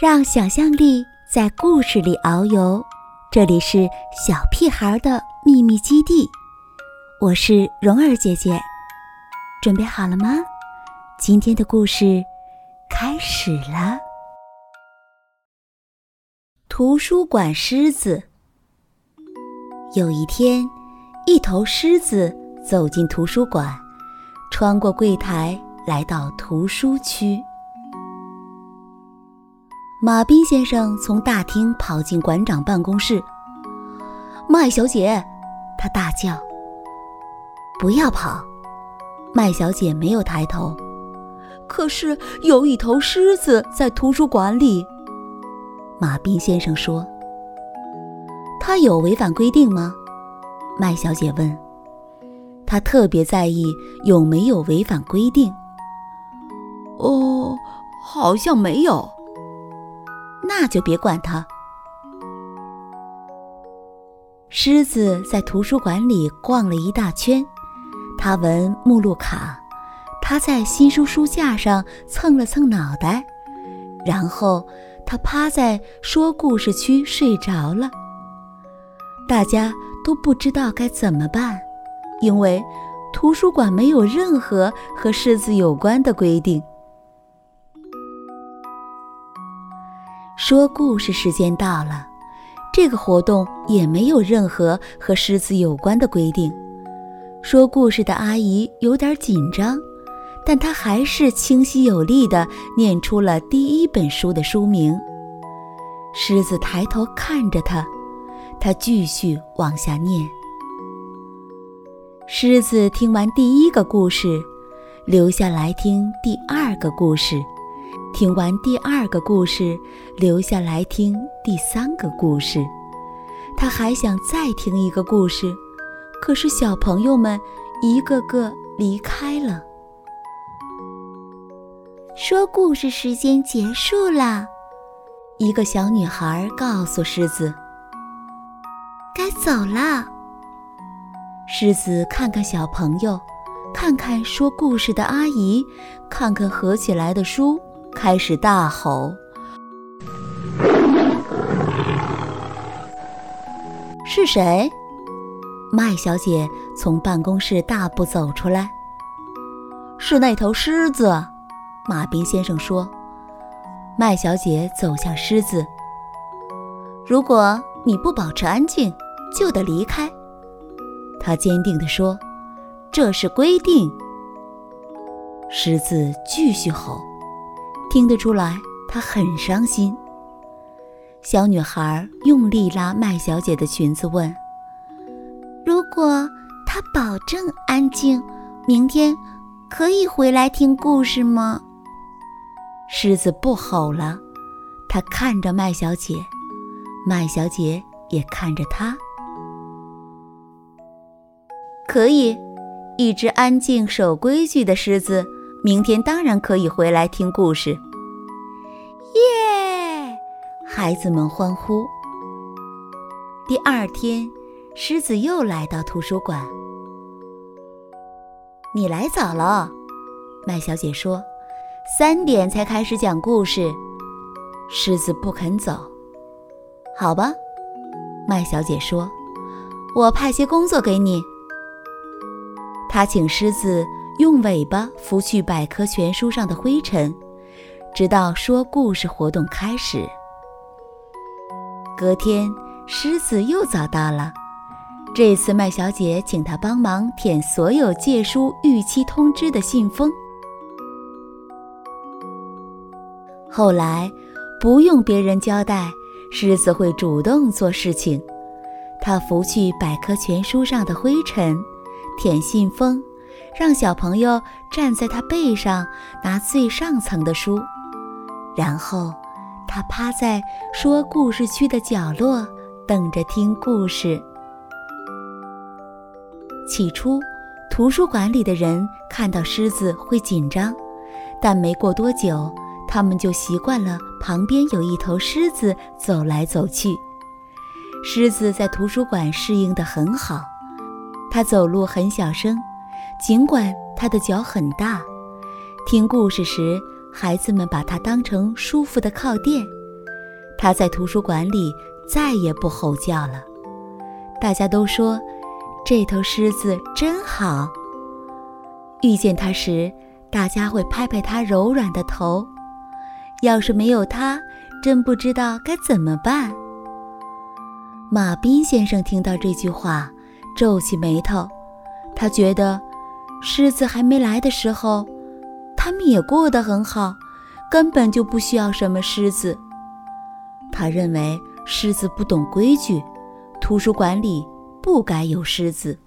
让想象力在故事里遨游，这里是小屁孩的秘密基地。我是蓉儿姐姐，准备好了吗？今天的故事开始了。图书馆狮子。有一天，一头狮子走进图书馆，穿过柜台，来到图书区。马彬先生从大厅跑进馆长办公室。麦小姐，他大叫：“不要跑！”麦小姐没有抬头。可是有一头狮子在图书馆里。马彬先生说：“他有违反规定吗？”麦小姐问。他特别在意有没有违反规定。哦，好像没有。那就别管他。狮子在图书馆里逛了一大圈，他闻目录卡，他在新书书架上蹭了蹭脑袋，然后他趴在说故事区睡着了。大家都不知道该怎么办，因为图书馆没有任何和狮子有关的规定。说故事时间到了，这个活动也没有任何和狮子有关的规定。说故事的阿姨有点紧张，但她还是清晰有力地念出了第一本书的书名。狮子抬头看着她，她继续往下念。狮子听完第一个故事，留下来听第二个故事。听完第二个故事，留下来听第三个故事。他还想再听一个故事，可是小朋友们一个个离开了。说故事时间结束了，一个小女孩告诉狮子：“该走了。”狮子看看小朋友，看看说故事的阿姨，看看合起来的书。开始大吼：“是谁？”麦小姐从办公室大步走出来。“是那头狮子。”马彬先生说。麦小姐走向狮子。“如果你不保持安静，就得离开。”她坚定地说，“这是规定。”狮子继续吼。听得出来，她很伤心。小女孩用力拉麦小姐的裙子，问：“如果她保证安静，明天可以回来听故事吗？”狮子不吼了，它看着麦小姐，麦小姐也看着它。可以，一只安静守规矩的狮子。明天当然可以回来听故事。耶！孩子们欢呼。第二天，狮子又来到图书馆。你来早了，麦小姐说。三点才开始讲故事。狮子不肯走。好吧，麦小姐说。我派些工作给你。她请狮子。用尾巴拂去百科全书上的灰尘，直到说故事活动开始。隔天，狮子又早到了。这次麦小姐请他帮忙舔所有借书逾期通知的信封。后来，不用别人交代，狮子会主动做事情。他拂去百科全书上的灰尘，舔信封。让小朋友站在他背上拿最上层的书，然后他趴在说故事区的角落等着听故事。起初，图书馆里的人看到狮子会紧张，但没过多久，他们就习惯了旁边有一头狮子走来走去。狮子在图书馆适应得很好，它走路很小声。尽管他的脚很大，听故事时，孩子们把它当成舒服的靠垫，他在图书馆里再也不吼叫了。大家都说，这头狮子真好。遇见它时，大家会拍拍它柔软的头。要是没有它，真不知道该怎么办。马彬先生听到这句话，皱起眉头。他觉得，狮子还没来的时候，他们也过得很好，根本就不需要什么狮子。他认为狮子不懂规矩，图书馆里不该有狮子。